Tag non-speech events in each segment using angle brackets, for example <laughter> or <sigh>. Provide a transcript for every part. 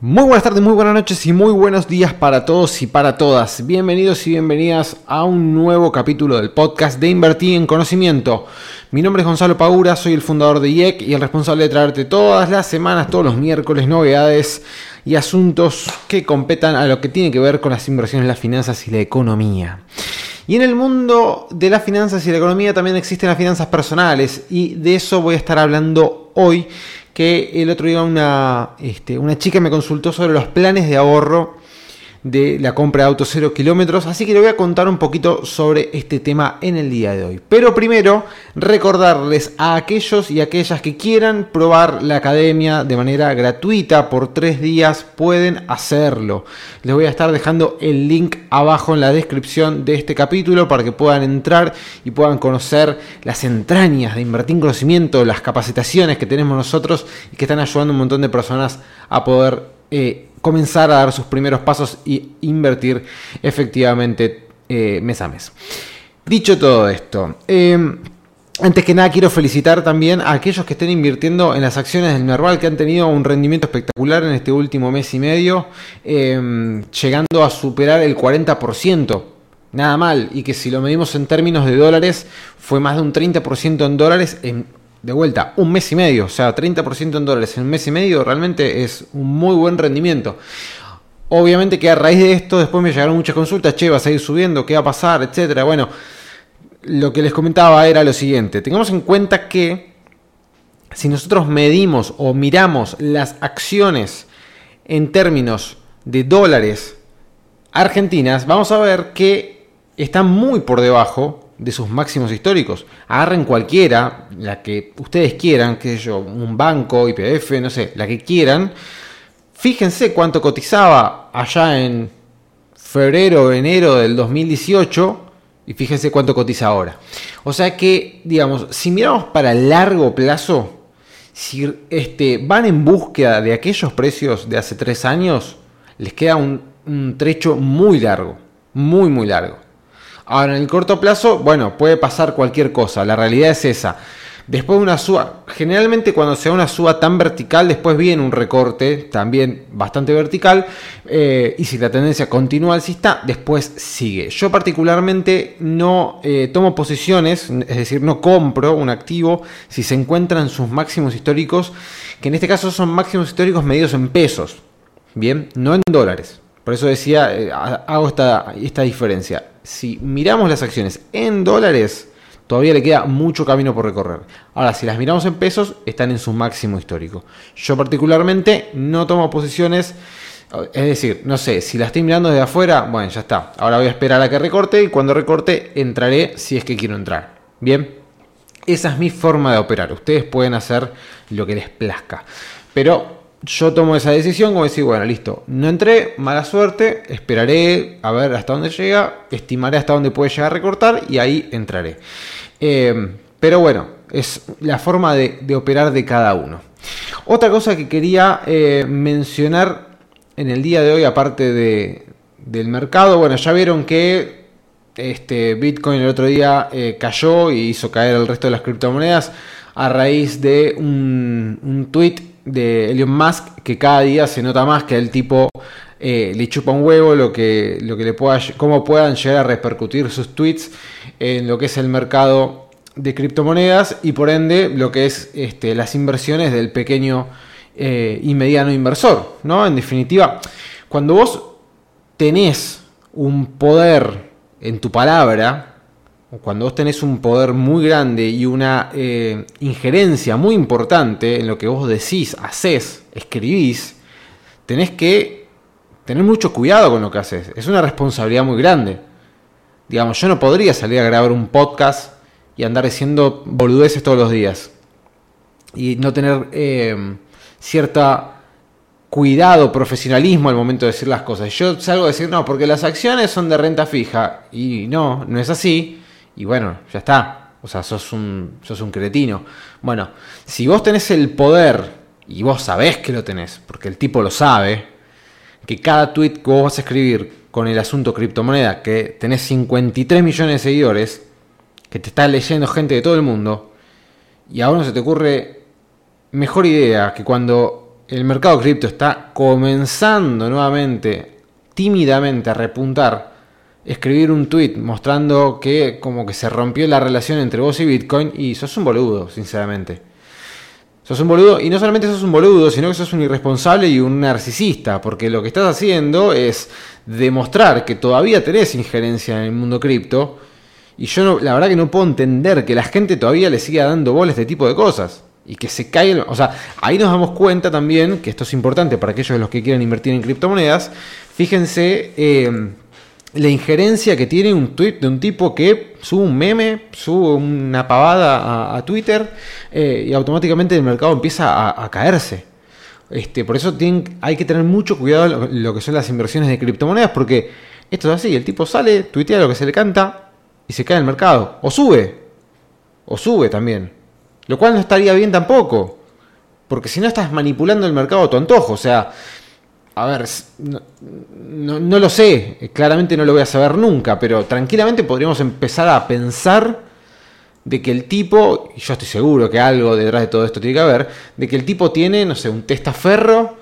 Muy buenas tardes, muy buenas noches y muy buenos días para todos y para todas. Bienvenidos y bienvenidas a un nuevo capítulo del podcast de Invertir en Conocimiento. Mi nombre es Gonzalo Pagura, soy el fundador de IEC y el responsable de traerte todas las semanas, todos los miércoles, novedades y asuntos que competan a lo que tiene que ver con las inversiones, las finanzas y la economía. Y en el mundo de las finanzas y la economía también existen las finanzas personales y de eso voy a estar hablando hoy que el otro día una, este, una chica me consultó sobre los planes de ahorro de la compra de autos cero kilómetros, así que le voy a contar un poquito sobre este tema en el día de hoy. Pero primero, recordarles a aquellos y aquellas que quieran probar la academia de manera gratuita por tres días, pueden hacerlo. Les voy a estar dejando el link abajo en la descripción de este capítulo para que puedan entrar y puedan conocer las entrañas de invertir en conocimiento, las capacitaciones que tenemos nosotros y que están ayudando a un montón de personas a poder eh, comenzar a dar sus primeros pasos y invertir efectivamente eh, mes a mes. Dicho todo esto, em, antes que nada quiero felicitar también a aquellos que estén invirtiendo en las acciones del Merval que han tenido un rendimiento espectacular en este último mes y medio, em, llegando a superar el 40%. Nada mal, y que si lo medimos en términos de dólares, fue más de un 30% en dólares de vuelta, un mes y medio, o sea, 30% en dólares en un mes y medio, realmente es un muy buen rendimiento. Obviamente que a raíz de esto después me llegaron muchas consultas, che, va a seguir subiendo, qué va a pasar, etcétera. Bueno, lo que les comentaba era lo siguiente, tengamos en cuenta que si nosotros medimos o miramos las acciones en términos de dólares argentinas, vamos a ver que están muy por debajo de sus máximos históricos. Agarren cualquiera, la que ustedes quieran, qué sé yo, un banco, IPF, no sé, la que quieran. Fíjense cuánto cotizaba allá en febrero, enero del 2018 y fíjense cuánto cotiza ahora. O sea que, digamos, si miramos para largo plazo, si este, van en búsqueda de aquellos precios de hace tres años, les queda un trecho muy largo, muy, muy largo. Ahora, en el corto plazo, bueno, puede pasar cualquier cosa, la realidad es esa. Después de una suba, generalmente cuando se da una suba tan vertical, después viene un recorte también bastante vertical. Eh, y si la tendencia continúa alcista, después sigue. Yo particularmente no eh, tomo posiciones, es decir, no compro un activo si se encuentra en sus máximos históricos, que en este caso son máximos históricos medidos en pesos. Bien, no en dólares. Por eso decía, eh, hago esta, esta diferencia. Si miramos las acciones en dólares, todavía le queda mucho camino por recorrer. Ahora, si las miramos en pesos, están en su máximo histórico. Yo particularmente no tomo posiciones, es decir, no sé, si la estoy mirando desde afuera, bueno, ya está. Ahora voy a esperar a que recorte y cuando recorte entraré si es que quiero entrar. Bien, esa es mi forma de operar. Ustedes pueden hacer lo que les plazca. Pero yo tomo esa decisión como decir, bueno, listo, no entré, mala suerte, esperaré a ver hasta dónde llega, estimaré hasta dónde puede llegar a recortar y ahí entraré. Eh, pero bueno, es la forma de, operar de cada uno. Otra cosa que quería eh, mencionar en el día de hoy, aparte de, del mercado, bueno, ya vieron que este Bitcoin el otro día eh, cayó y hizo caer el resto de las criptomonedas a raíz de un, un tweet de Elon Musk que cada día se nota más que el tipo eh, le chupa un huevo lo que, lo que le pueda, cómo puedan llegar a repercutir sus tweets en lo que es el mercado de criptomonedas y por ende lo que es este, las inversiones del pequeño eh, y mediano inversor. ¿no? En definitiva, cuando vos tenés un poder en tu palabra, cuando vos tenés un poder muy grande y una eh, injerencia muy importante en lo que vos decís, hacés, escribís, tenés que tener mucho cuidado con lo que haces. Es una responsabilidad muy grande. Digamos, yo no podría salir a grabar un podcast y andar diciendo boludeces todos los días. Y no tener eh, cierta cuidado, profesionalismo al momento de decir las cosas. Yo salgo a decir, no, porque las acciones son de renta fija. Y no, no es así y bueno, ya está. O sea, sos un, sos un cretino. Bueno, si vos tenés el poder, y vos sabés que lo tenés, porque el tipo lo sabe, que cada tweet que vos vas a escribir con el asunto criptomoneda, que tenés 53 millones de seguidores, que te está leyendo gente de todo el mundo, y ahora no se te ocurre mejor idea que cuando el mercado cripto está comenzando nuevamente, tímidamente a repuntar, escribir un tweet mostrando que como que se rompió la relación entre vos y Bitcoin y sos un boludo, sinceramente. Sos un boludo y no solamente sos un boludo, sino que sos un irresponsable y un narcisista, porque lo que estás haciendo es demostrar que todavía tenés injerencia en el mundo cripto y yo no, la verdad que no puedo entender que la gente todavía le siga dando bola a este tipo de cosas y que se caiga. O sea, ahí nos damos cuenta también que esto es importante para aquellos de los que quieren invertir en criptomonedas. Fíjense. Eh, la injerencia que tiene un tweet de un tipo que sube un meme, sube una pavada a, Twitter eh, y automáticamente el mercado empieza a, caerse. Este, por eso hay que tener mucho cuidado lo, lo que son las inversiones de criptomonedas porque esto es así, el tipo sale, tuitea lo que se le canta y se cae el mercado. O sube, o sube también. Lo cual no estaría bien tampoco. Porque si no estás manipulando el mercado a tu antojo. O sea, a ver, no, lo sé, claramente no lo voy a saber nunca, pero tranquilamente podríamos empezar a pensar de que el tipo, y yo estoy seguro que algo detrás de todo esto tiene que haber, de que el tipo tiene, no sé, un testaferro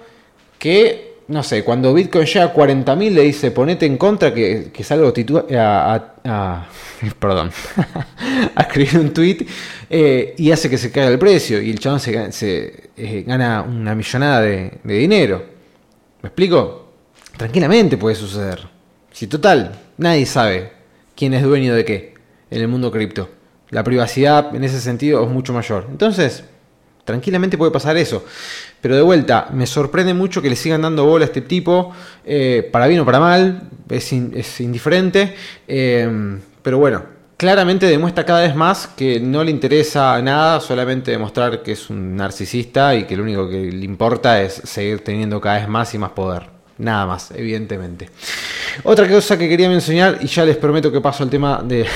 que, no sé, cuando Bitcoin llega a 40.000 le dice ponete en contra que, que salgo a, a, <laughs> perdón, <laughs> a escribir un tweet eh, y hace que se caiga el precio y el chabón se, eh, gana una millonada de dinero. ¿Me explico? Tranquilamente puede suceder. Si total, nadie sabe quién es dueño de qué en el mundo cripto. La privacidad en ese sentido es mucho mayor. Entonces, tranquilamente puede pasar eso. Pero de vuelta, me sorprende mucho que le sigan dando bola a este tipo, eh, para bien o para mal, es, indiferente. Eh, pero bueno, claramente demuestra cada vez más que no le interesa nada, solamente demostrar que es un narcisista y que lo único que le importa es seguir teniendo cada vez más y más poder. Nada más, evidentemente. Otra cosa que quería mencionar, y ya les prometo que paso al tema <laughs> del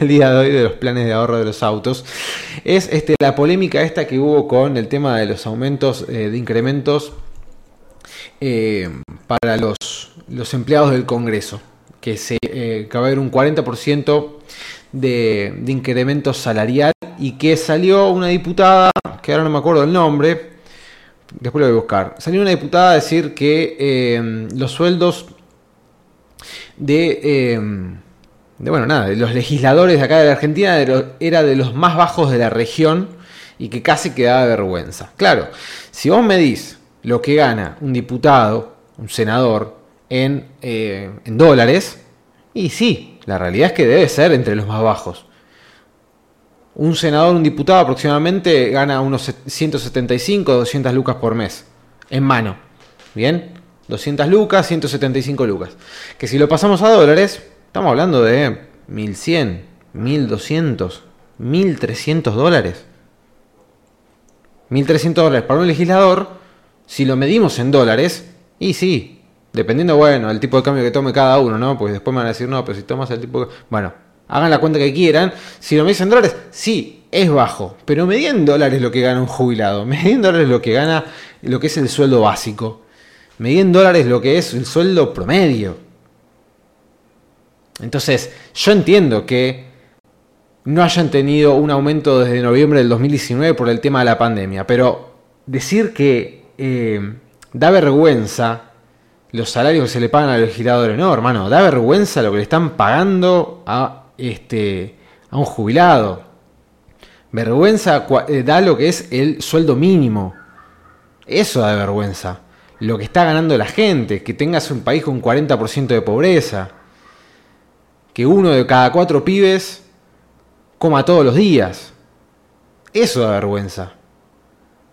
día de hoy, de los planes de ahorro de los autos, es este, la polémica esta que hubo con el tema de los aumentos eh, de incrementos eh, para los, los empleados del Congreso. Que, se, eh, que va a haber un 40% de, incremento salarial y que salió una diputada, que ahora no me acuerdo el nombre, después lo voy a buscar, salió una diputada a decir que eh, los sueldos de, eh, de, bueno, nada, de los legisladores de acá de la Argentina era de los más bajos de la región y que casi quedaba vergüenza. Claro, si vos medís lo que gana un diputado, un senador, en, eh, en dólares, y sí, la realidad es que debe ser entre los más bajos. Un senador, un diputado aproximadamente gana unos 175, 200 lucas por mes, en mano. ¿Bien? 200 lucas, 175 lucas. Que si lo pasamos a dólares, estamos hablando de 1100, 1200, 1300 dólares. 1300 dólares para un legislador, si lo medimos en dólares, y sí, Dependiendo, bueno, el tipo de cambio que tome cada uno, ¿no? Pues después me van a decir, no, pero si tomas el tipo de... Bueno, hagan la cuenta que quieran. Si lo medís en dólares, sí, es bajo. Pero medí en dólares lo que gana un jubilado. Medí en dólares lo que gana, lo que es el sueldo básico. Medí en dólares lo que es el sueldo promedio. Entonces, yo entiendo que no hayan tenido un aumento desde noviembre del 2019 por el tema de la pandemia. Pero decir que eh, da vergüenza los salarios que se le pagan a los legisladores. No, hermano, da vergüenza lo que le están pagando a, este, a un jubilado. Vergüenza eh, da lo que es el sueldo mínimo. Eso da vergüenza. Lo que está ganando la gente, que tengas un país con 40% de pobreza, que uno de cada cuatro pibes coma todos los días. Eso da vergüenza.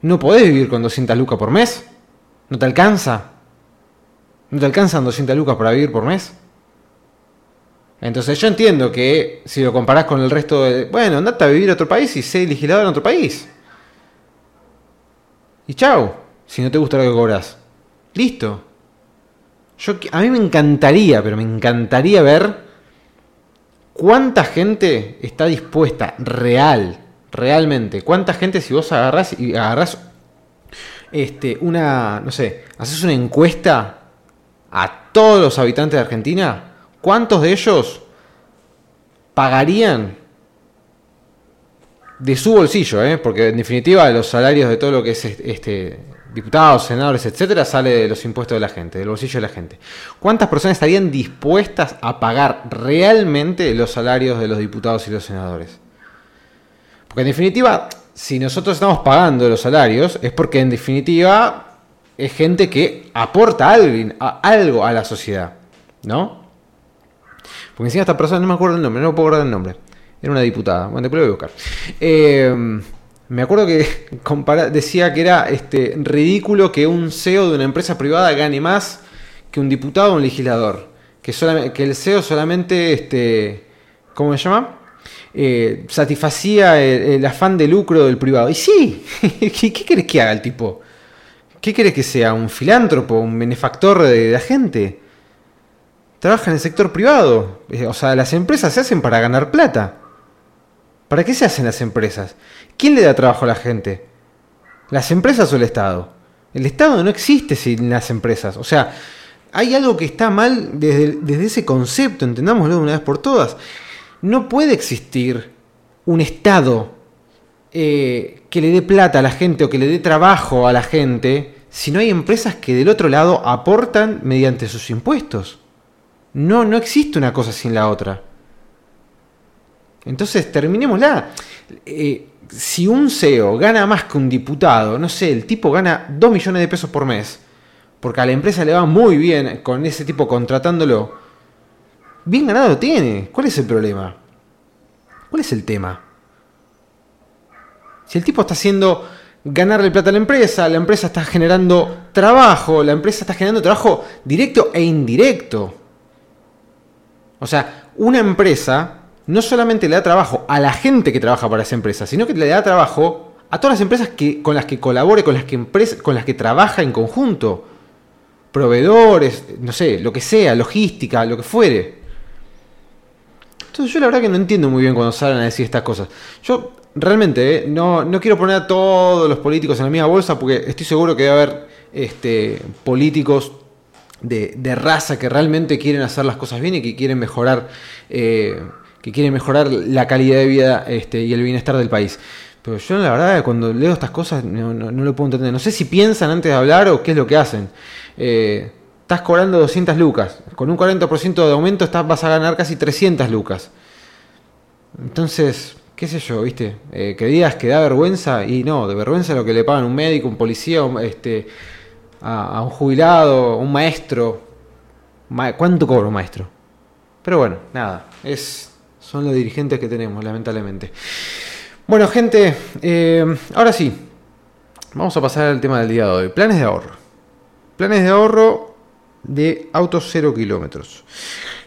¿No podés vivir con 200 lucas por mes? ¿No te alcanza? ¿No te alcanzan 200 lucas para vivir por mes? Entonces yo entiendo que si lo comparás con el resto de... Bueno, andate a vivir a otro país y sé legislador en otro país. Y chao, si no te gusta lo que cobras. Listo. Yo, a mí me encantaría, pero me encantaría ver cuánta gente está dispuesta, real, realmente, cuánta gente si vos agarrás y agarrás este, una, no sé, haces una encuesta a todos los habitantes de Argentina, ¿cuántos de ellos pagarían de su bolsillo? Eh? Porque en definitiva los salarios de todo lo que es este, diputados, senadores, etcétera, sale de los impuestos de la gente, del bolsillo de la gente. ¿Cuántas personas estarían dispuestas a pagar realmente los salarios de los diputados y los senadores? Porque en definitiva, si nosotros estamos pagando los salarios, es porque en definitiva es gente que aporta algo a, la sociedad, ¿no? Porque encima esta persona, no me acuerdo el nombre, no me puedo acordar el nombre. Era una diputada, bueno, después lo voy a buscar. Eh, me acuerdo que <laughs> decía que era este, ridículo que un CEO de una empresa privada gane más que un diputado o un legislador. Que, el CEO solamente, este, ¿cómo se llama? Eh, satisfacía el, afán de lucro del privado. Y sí, <laughs> ¿qué, querés que haga el tipo? ¿Qué querés que sea? ¿Un filántropo? ¿Un benefactor de la gente? Trabaja en el sector privado. Eh, o sea, las empresas se hacen para ganar plata. ¿Para qué se hacen las empresas? ¿Quién le da trabajo a la gente? ¿Las empresas o el Estado? El Estado no existe sin las empresas. O sea, hay algo que está mal desde, ese concepto, entendámoslo de una vez por todas. No puede existir un Estado eh, que le dé plata a la gente o que le dé trabajo a la gente si no hay empresas que del otro lado aportan mediante sus impuestos. No, no existe una cosa sin la otra. Entonces, terminémosla. Eh, si un CEO gana más que un diputado, no sé, el tipo gana 2 millones de pesos por mes, porque a la empresa le va muy bien con ese tipo contratándolo, bien ganado tiene. ¿Cuál es el problema? ¿Cuál es el tema? Si el tipo está haciendo ganarle plata a la empresa, la empresa está generando trabajo, la empresa está generando trabajo directo e indirecto. O sea, una empresa no solamente le da trabajo a la gente que trabaja para esa empresa, sino que le da trabajo a todas las empresas que, con las que colabore, con las que, con las que trabaja en conjunto. Proveedores, no sé, lo que sea, logística, lo que fuere. Entonces yo la verdad que no entiendo muy bien cuando salen a decir estas cosas. Yo realmente eh, no, no, quiero poner a todos los políticos en la misma bolsa porque estoy seguro que debe haber este, políticos de, de, raza que realmente quieren hacer las cosas bien y que quieren mejorar eh, que quiere mejorar la calidad de vida este, y el bienestar del país. Pero yo la verdad cuando leo estas cosas no, lo puedo entender. No sé si piensan antes de hablar o qué es lo que hacen. Eh, estás cobrando 200 lucas. Con un 40% de aumento estás, vas a ganar casi 300 lucas. Entonces, qué sé yo, ¿viste? Eh, que digas que da vergüenza y no, de vergüenza lo que le pagan un médico, un policía, este, a, un jubilado, un maestro. ¿Cuánto cobra un maestro? Pero bueno, nada, es son los dirigentes que tenemos, lamentablemente. Bueno, gente, eh, ahora sí, vamos a pasar al tema del día de hoy. Planes de ahorro. Planes de ahorro de autos cero kilómetros.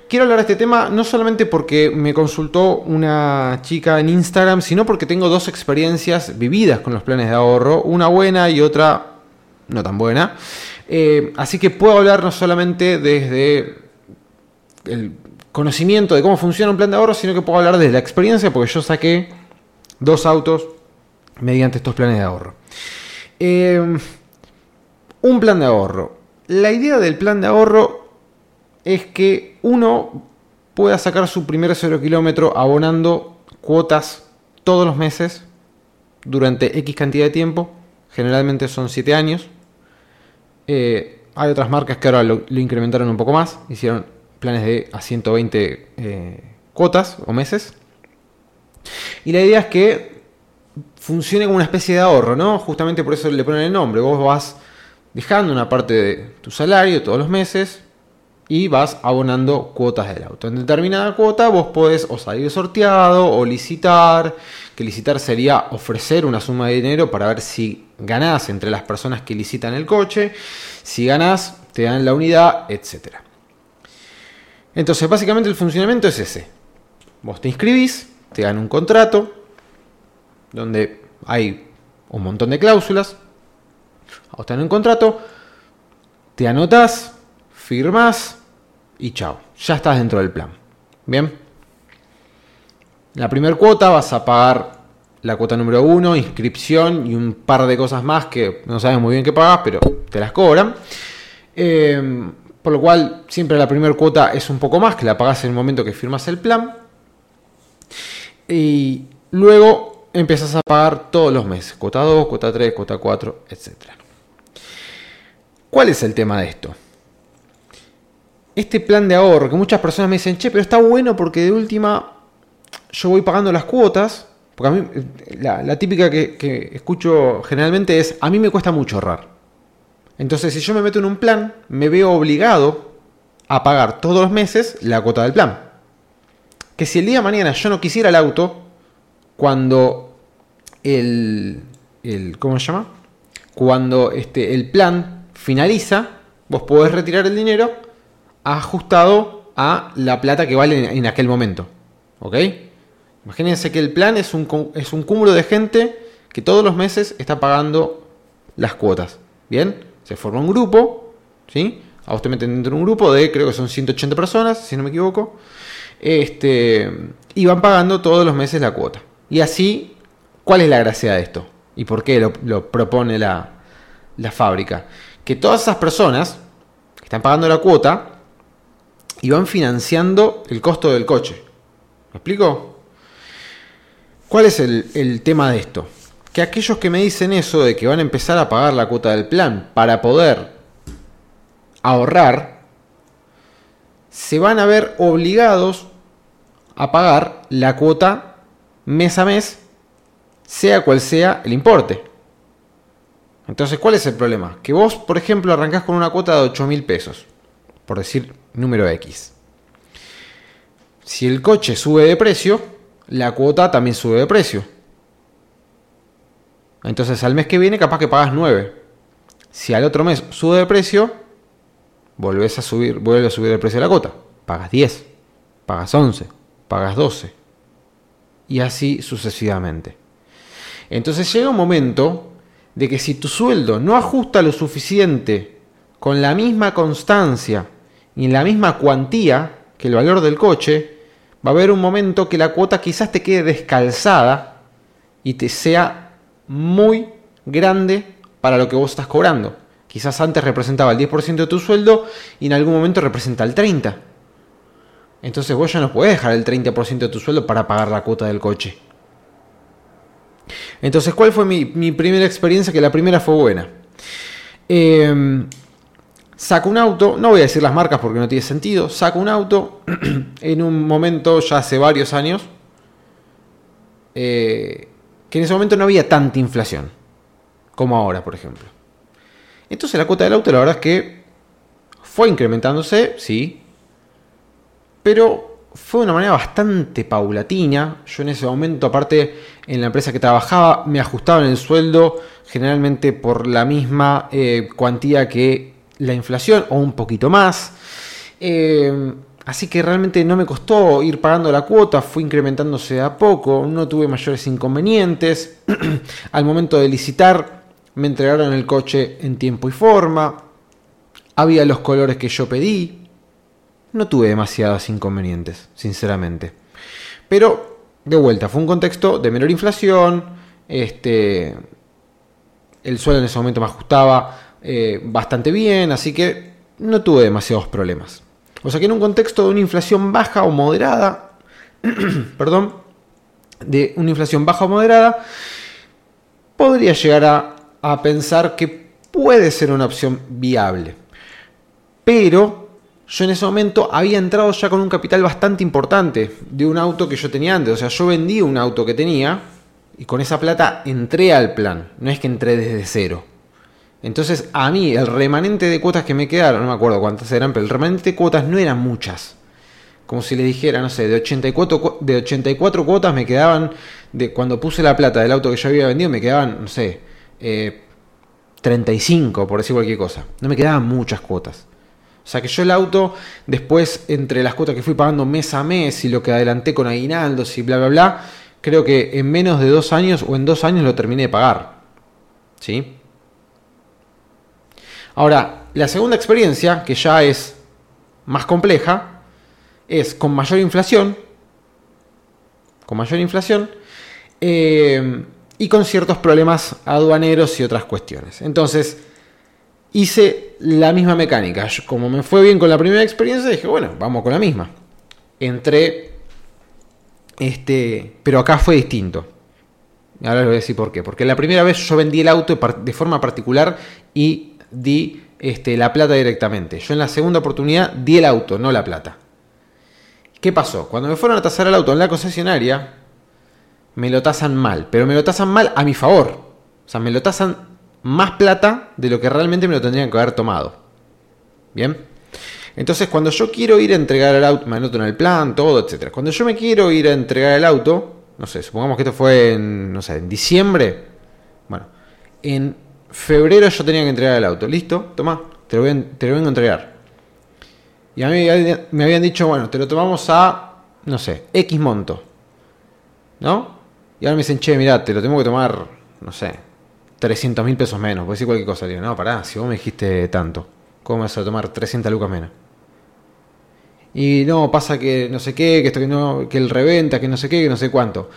Quiero hablar de este tema no solamente porque me consultó una chica en Instagram, sino porque tengo dos experiencias vividas con los planes de ahorro, una buena y otra no tan buena. Eh, así que puedo hablar no solamente desde el conocimiento de cómo funciona un plan de ahorro, sino que puedo hablar de la experiencia, porque yo saqué dos autos mediante estos planes de ahorro. Eh, un plan de ahorro. La idea del plan de ahorro es que uno pueda sacar su primer cero kilómetro abonando cuotas todos los meses durante X cantidad de tiempo. Generalmente son 7 años. Eh, hay otras marcas que ahora lo, incrementaron un poco más. Hicieron planes de a 120 eh, cuotas o meses. Y la idea es que funcione como una especie de ahorro, ¿no? Justamente por eso le ponen el nombre. Vos vas dejando una parte de tu salario todos los meses y vas abonando cuotas del auto. En determinada cuota vos podés o salir sorteado o licitar, que licitar sería ofrecer una suma de dinero para ver si ganás entre las personas que licitan el coche, si ganás te dan la unidad, etcétera. Entonces, básicamente el funcionamiento es ese. Vos te inscribís, te dan un contrato, donde hay un montón de cláusulas. Vos te dan un contrato, te anotas, firmas y chao. Ya estás dentro del plan. Bien. La primera cuota vas a pagar la cuota número uno, inscripción y un par de cosas más que no sabes muy bien qué pagas, pero te las cobran. Eh, por lo cual siempre la primera cuota es un poco más, que la pagas en el momento que firmas el plan. Y luego empiezas a pagar todos los meses, cuota 2, cuota 3, cuota 4, etc. ¿Cuál es el tema de esto? Este plan de ahorro, que muchas personas me dicen, che, pero está bueno porque de última yo voy pagando las cuotas, porque a mí la, típica que, que escucho generalmente es, a mí me cuesta mucho ahorrar. Entonces, si yo me meto en un plan, me veo obligado a pagar todos los meses la cuota del plan. Que si el día de mañana yo no quisiera el auto, cuando el, ¿cómo se llama? Cuando este, el plan finaliza, vos podés retirar el dinero ajustado a la plata que vale en, aquel momento. ¿Ok? Imagínense que el plan es un, es un cúmulo de gente que todos los meses está pagando las cuotas. ¿Bien? Se forma un grupo, ¿sí? A te meten dentro de un grupo de, creo que son 180 personas, si no me equivoco. Este, y van pagando todos los meses la cuota. Y así, ¿cuál es la gracia de esto? ¿Y por qué lo, propone la, la fábrica? Que todas esas personas que están pagando la cuota y van financiando el costo del coche. ¿Me explico? ¿Cuál es el, tema de esto? que aquellos que me dicen eso de que van a empezar a pagar la cuota del plan para poder ahorrar, se van a ver obligados a pagar la cuota mes a mes, sea cual sea el importe. Entonces, ¿cuál es el problema? Que vos, por ejemplo, arrancás con una cuota de 8 mil pesos, por decir número X. Si el coche sube de precio, la cuota también sube de precio. Entonces al mes que viene capaz que pagas 9. Si al otro mes sube de precio, volvés a subir, vuelve a subir el precio de la cuota. Pagas 10, pagas 11, pagas 12. Y así sucesivamente. Entonces llega un momento de que si tu sueldo no ajusta lo suficiente con la misma constancia y en la misma cuantía que el valor del coche, va a haber un momento que la cuota quizás te quede descalzada y te sea muy grande para lo que vos estás cobrando. Quizás antes representaba el 10% de tu sueldo y en algún momento representa el 30%. Entonces vos ya no podés dejar el 30% de tu sueldo para pagar la cuota del coche. Entonces, ¿cuál fue mi, primera experiencia? Que la primera fue buena. Eh, saco un auto, no voy a decir las marcas porque no tiene sentido, saco un auto <clears throat> en un momento ya hace varios años. Eh, que en ese momento no había tanta inflación como ahora, por ejemplo. Entonces la cuota del auto la verdad es que fue incrementándose, sí, pero fue de una manera bastante paulatina. Yo en ese momento, aparte, en la empresa que trabajaba, me ajustaban el sueldo generalmente por la misma eh, cuantía que la inflación o un poquito más. Eh, Así que realmente no me costó ir pagando la cuota, fue incrementándose a poco, no tuve mayores inconvenientes. <clears throat> Al momento de licitar me entregaron el coche en tiempo y forma, había los colores que yo pedí, no tuve demasiados inconvenientes, sinceramente. Pero, de vuelta, fue un contexto de menor inflación, este, el sueldo en ese momento me ajustaba eh, bastante bien, así que no tuve demasiados problemas. O sea que en un contexto de una inflación baja o moderada, <clears throat> perdón, de una inflación baja o moderada, podría llegar a, a pensar que puede ser una opción viable. Pero yo en ese momento había entrado ya con un capital bastante importante de un auto que yo tenía antes. O sea, yo vendí un auto que tenía y con esa plata entré al plan. No es que entré desde cero. Entonces, a mí, el remanente de cuotas que me quedaron, no me acuerdo cuántas eran, pero el remanente de cuotas no eran muchas. Como si le dijera, no sé, de 84, de 84 cuotas me quedaban, de cuando puse la plata del auto que yo había vendido, me quedaban, no sé, 35, eh, por decir cualquier cosa. No me quedaban muchas cuotas. O sea que yo el auto, después, entre las cuotas que fui pagando mes a mes y lo que adelanté con aguinaldos y bla, bla, bla, creo que en menos de dos años o en dos años lo terminé de pagar. ¿Sí? Ahora, la segunda experiencia, que ya es más compleja, es con mayor inflación, con mayor inflación, eh, y con ciertos problemas aduaneros y otras cuestiones. Entonces, hice la misma mecánica. como me fue bien con la primera experiencia, dije, bueno, vamos con la misma. Entré, este, pero acá fue distinto. Ahora les voy a decir por qué. Porque la primera vez yo vendí el auto de forma particular y di este, la plata directamente. Yo en la segunda oportunidad di el auto, no la plata. ¿Qué pasó? Cuando me fueron a tasar el auto en la concesionaria, me lo tasan mal, pero me lo tasan mal a mi favor. O sea, me lo tasan más plata de lo que realmente me lo tendrían que haber tomado. ¿Bien? Entonces, cuando yo quiero ir a entregar el auto, me anoto en el plan, todo, etc. Cuando yo me quiero ir a entregar el auto, no sé, supongamos que esto fue en, no sé, en diciembre. Bueno, en febrero yo tenía que entregar el auto. ¿Listo? Toma, te lo, te lo vengo a entregar. Y a mí me habían dicho, bueno, te lo tomamos a, no sé, X monto. ¿No? Y ahora me dicen, che, mirá, te lo tengo que tomar, no sé, 300 mil pesos menos. Puedo decir cualquier cosa. Digo, no, pará, si vos me dijiste tanto, ¿cómo vas a tomar 300 lucas menos? Y no, pasa que no sé qué, que esto que no, que el reventa, que no sé qué, que no sé cuánto.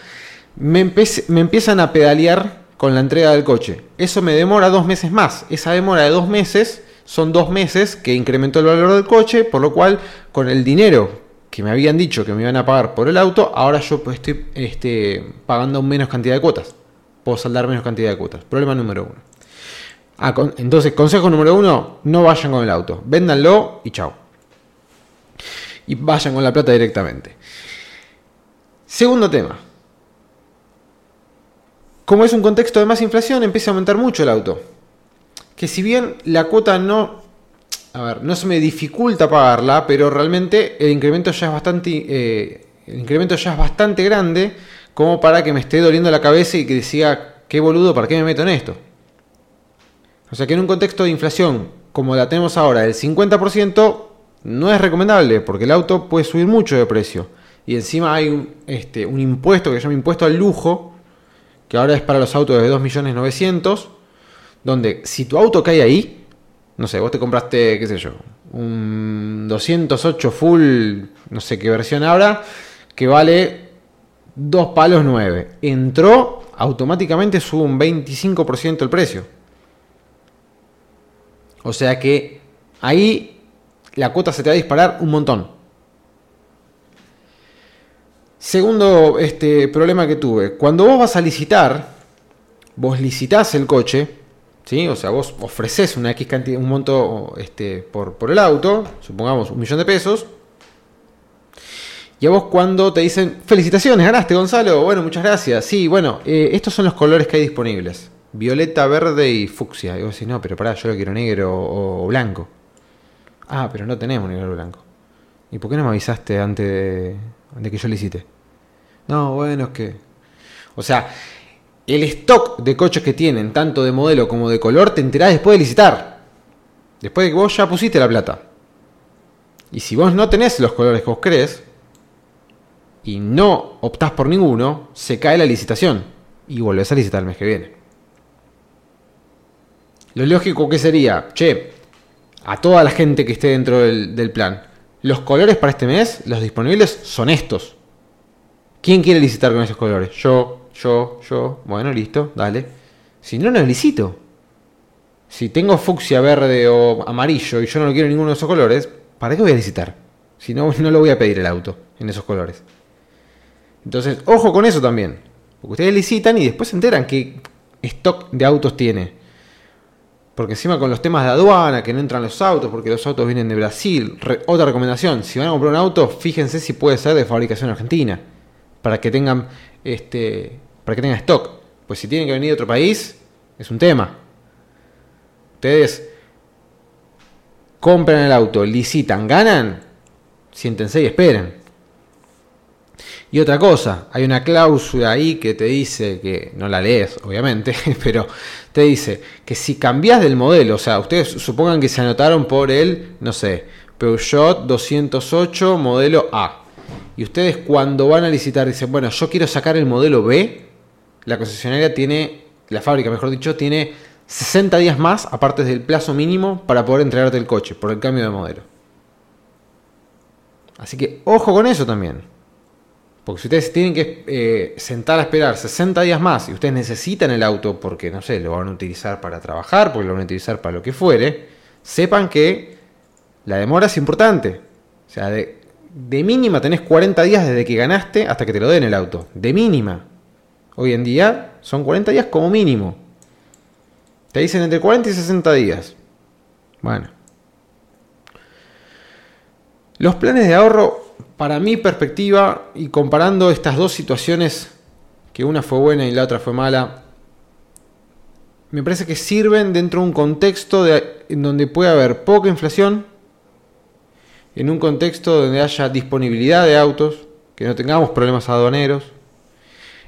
Me, me empiezan a pedalear con la entrega del coche. Eso me demora dos meses más. Esa demora de dos meses son dos meses que incrementó el valor del coche, por lo cual con el dinero que me habían dicho que me iban a pagar por el auto, ahora yo pues estoy este, pagando menos cantidad de cuotas. Puedo saldar menos cantidad de cuotas. Problema número uno. Ah, entonces, consejo número uno, no vayan con el auto. Véndanlo y chao. Y vayan con la plata directamente. Segundo tema. Como es un contexto de más inflación, empieza a aumentar mucho el auto. Que si bien la cuota no a ver, no se me dificulta pagarla, pero realmente el incremento ya es bastante, eh, el incremento ya es bastante grande como para que me esté doliendo la cabeza y que decía, qué boludo, ¿para qué me meto en esto? O sea que en un contexto de inflación como la tenemos ahora, el 50%, no es recomendable porque el auto puede subir mucho de precio. Y encima hay un, este, un impuesto que se llama impuesto al lujo, que ahora es para los autos de 2.900.000, donde si tu auto cae ahí, no sé, vos te compraste, qué sé yo, un 208 full, no sé qué versión habrá, que vale 2 palos 9. Entró, automáticamente sube un 25% el precio. O sea que ahí la cuota se te va a disparar un montón. Segundo este problema que tuve, cuando vos vas a licitar, vos licitás el coche, ¿Sí? O sea, vos ofreces una X cantidad, un monto este, por, el auto, supongamos un millón de pesos. Y a vos cuando te dicen, felicitaciones, ganaste Gonzalo, bueno, muchas gracias. Sí, bueno, eh, estos son los colores que hay disponibles. Violeta, verde y fucsia. Y vos decís, no, pero pará, yo lo quiero negro o, blanco. Ah, pero no tenemos negro o blanco. ¿Y por qué no me avisaste antes de que yo licite? No, bueno, es que... O sea, el stock de coches que tienen, tanto de modelo como de color, te enterás después de licitar. Después de que vos ya pusiste la plata. Y si vos no tenés los colores que vos crees, y no optás por ninguno, se cae la licitación. Y volvés a licitar el mes que viene. Lo lógico que sería, che, a toda la gente que esté dentro del, del plan, los colores para este mes, los disponibles son estos. ¿Quién quiere licitar con esos colores? Yo, yo, yo, bueno, listo, dale. Si no, no licito. Si tengo fucsia, verde o amarillo y yo no quiero ninguno de esos colores, ¿para qué voy a licitar? Si no, <laughs> no lo voy a pedir el auto en esos colores. Entonces, ojo con eso también. Porque ustedes licitan y después se enteran qué stock de autos tiene. Porque encima con los temas de aduana, que no entran los autos, porque los autos vienen de Brasil. otra recomendación, si van a comprar un auto, fíjense si puede ser de fabricación argentina. Para que tengan este, para que tenga stock. Pues si tienen que venir de otro país, es un tema. Ustedes compran el auto, licitan, ganan, siéntense y esperen. Y otra cosa, hay una cláusula ahí que te dice que, no la lees obviamente, <laughs> pero te dice que si cambias del modelo, o sea, ustedes supongan que se anotaron por el, no sé, Peugeot 208 modelo A y ustedes cuando van a licitar dicen, bueno, yo quiero sacar el modelo B, la concesionaria tiene, la fábrica mejor dicho, tiene 60 días más, aparte del plazo mínimo, para poder entregarte el coche por el cambio de modelo. Así que ojo con eso también. Porque si ustedes tienen que eh, sentar a esperar 60 días más y ustedes necesitan el auto porque, no sé, lo van a utilizar para trabajar, porque lo van a utilizar para lo que fuere, sepan que la demora es importante. O sea, de, de mínima tenés 40 días desde que ganaste hasta que te lo den el auto. De mínima. Hoy en día son 40 días como mínimo. Te dicen entre 40 y 60 días. Bueno. Los planes de ahorro para mi perspectiva y comparando estas dos situaciones, que una fue buena y la otra fue mala, me parece que sirven dentro de un contexto en donde puede haber poca inflación, en un contexto donde haya disponibilidad de autos, que no tengamos problemas aduaneros,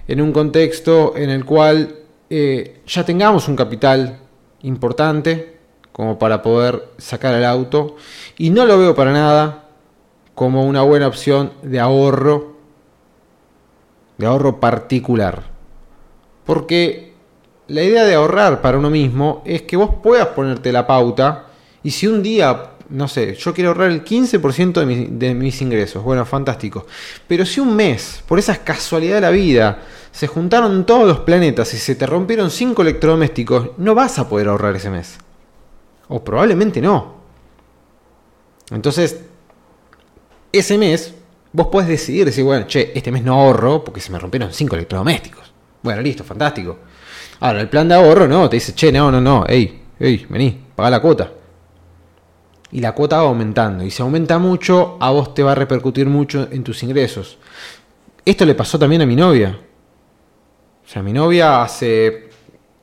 en un contexto en el cual eh, ya tengamos un capital importante como para poder sacar el auto, y no lo veo para nada como una buena opción de ahorro, de ahorro particular. Porque la idea de ahorrar para uno mismo es que vos puedas ponerte la pauta y si un día, no sé, yo quiero ahorrar el 15% de, de mis ingresos, bueno, fantástico. Pero si un mes, por esa casualidad de la vida, se juntaron todos los planetas y se te rompieron 5 electrodomésticos, no vas a poder ahorrar ese mes. O probablemente no. Entonces, ese mes vos podés decidir, decir, bueno, che, este mes no ahorro porque se me rompieron cinco electrodomésticos. Bueno, listo, fantástico. Ahora, el plan de ahorro no, te dice, che, no, no, no, ey, ey, vení, paga la cuota. Y la cuota va aumentando. Y si aumenta mucho, a vos te va a repercutir mucho en tus ingresos. Esto le pasó también a mi novia. O sea, mi novia hace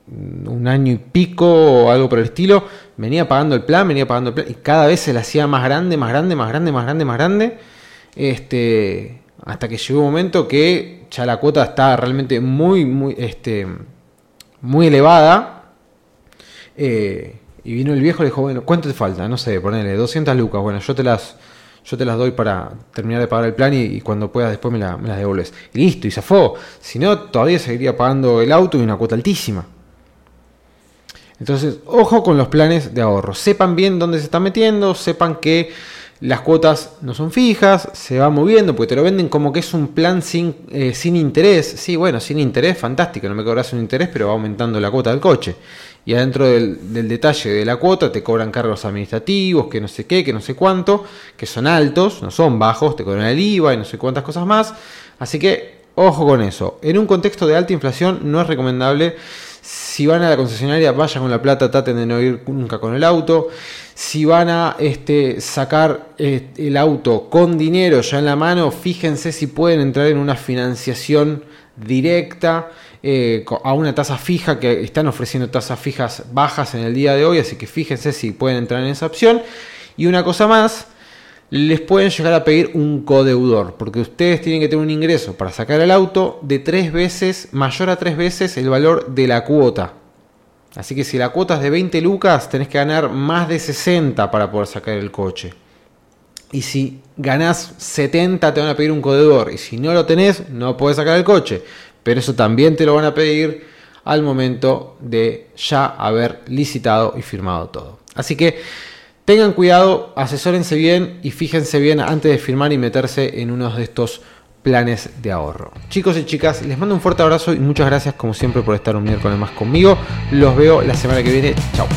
un año y pico o algo por el estilo, venía pagando el plan, venía pagando el plan, y cada vez se le hacía más grande, más grande, más grande, más grande, más grande, este, hasta que llegó un momento que ya la cuota está realmente muy, muy, este, muy elevada, eh, y vino el viejo y le dijo, bueno, ¿cuánto te falta? No sé, ponele 200 lucas, bueno, yo te las... Yo te las doy para terminar de pagar el plan y, cuando puedas después me, las devuelves. Y listo, y zafó. Si no, todavía seguiría pagando el auto y una cuota altísima. Entonces, ojo con los planes de ahorro. Sepan bien dónde se están metiendo, sepan que las cuotas no son fijas, se va moviendo, porque te lo venden como que es un plan sin, eh, sin interés. Sí, bueno, sin interés, fantástico, no me cobras un interés, pero va aumentando la cuota del coche. Y adentro del, detalle de la cuota te cobran cargos administrativos, que no sé qué, que no sé cuánto, que son altos, no son bajos, te cobran el IVA y no sé cuántas cosas más. Así que ojo con eso. En un contexto de alta inflación no es recomendable si van a la concesionaria, vayan con la plata, traten de no ir nunca con el auto. Si van a este, sacar este, el auto con dinero ya en la mano, fíjense si pueden entrar en una financiación directa eh, a una tasa fija, que están ofreciendo tasas fijas bajas en el día de hoy, así que fíjense si pueden entrar en esa opción. Y una cosa más, les pueden llegar a pedir un codeudor, porque ustedes tienen que tener un ingreso para sacar el auto de tres veces, mayor a tres veces el valor de la cuota. Así que si la cuota es de 20 lucas, tenés que ganar más de 60 para poder sacar el coche. Y si ganás 70, te van a pedir un codeudor. Y si no lo tenés, no podés sacar el coche. Pero eso también te lo van a pedir al momento de ya haber licitado y firmado todo. Así que Tengan cuidado, asesórense bien y fíjense bien antes de firmar y meterse en uno de estos planes de ahorro. Chicos y chicas, les mando un fuerte abrazo y muchas gracias como siempre por estar un miércoles más conmigo. Los veo la semana que viene. Chao.